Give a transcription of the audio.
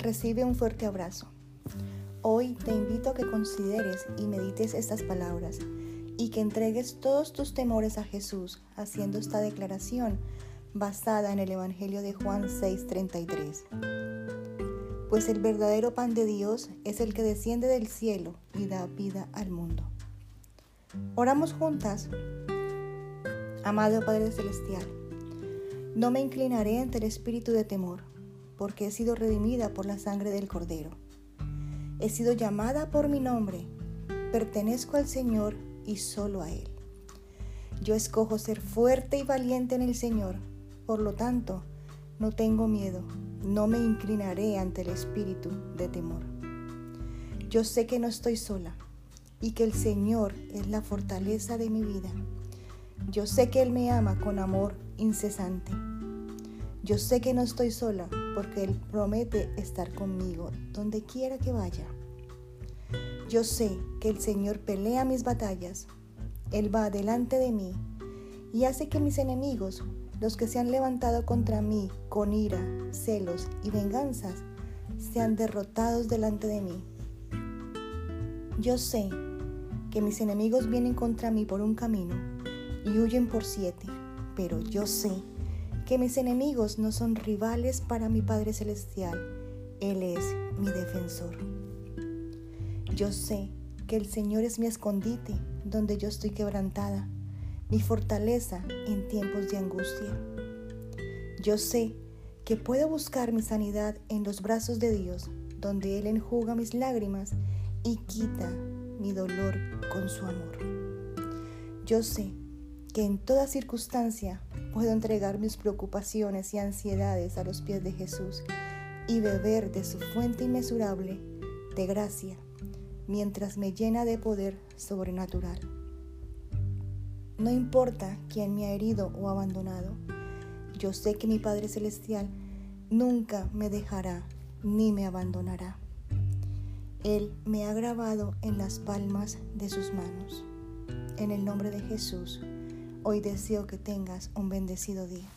Recibe un fuerte abrazo. Hoy te invito a que consideres y medites estas palabras y que entregues todos tus temores a Jesús haciendo esta declaración basada en el Evangelio de Juan 6:33. Pues el verdadero pan de Dios es el que desciende del cielo y da vida al mundo. Oramos juntas. Amado Padre Celestial, no me inclinaré ante el espíritu de temor, porque he sido redimida por la sangre del Cordero. He sido llamada por mi nombre, pertenezco al Señor y solo a Él. Yo escojo ser fuerte y valiente en el Señor por lo tanto, no tengo miedo, no me inclinaré ante el espíritu de temor. Yo sé que no estoy sola y que el Señor es la fortaleza de mi vida. Yo sé que Él me ama con amor incesante. Yo sé que no estoy sola porque Él promete estar conmigo donde quiera que vaya. Yo sé que el Señor pelea mis batallas. Él va delante de mí y hace que mis enemigos los que se han levantado contra mí con ira, celos y venganzas sean derrotados delante de mí. Yo sé que mis enemigos vienen contra mí por un camino y huyen por siete, pero yo sé que mis enemigos no son rivales para mi Padre Celestial. Él es mi defensor. Yo sé que el Señor es mi escondite donde yo estoy quebrantada mi fortaleza en tiempos de angustia. Yo sé que puedo buscar mi sanidad en los brazos de Dios, donde Él enjuga mis lágrimas y quita mi dolor con su amor. Yo sé que en toda circunstancia puedo entregar mis preocupaciones y ansiedades a los pies de Jesús y beber de su fuente inmesurable de gracia, mientras me llena de poder sobrenatural. No importa quién me ha herido o abandonado, yo sé que mi Padre Celestial nunca me dejará ni me abandonará. Él me ha grabado en las palmas de sus manos. En el nombre de Jesús, hoy deseo que tengas un bendecido día.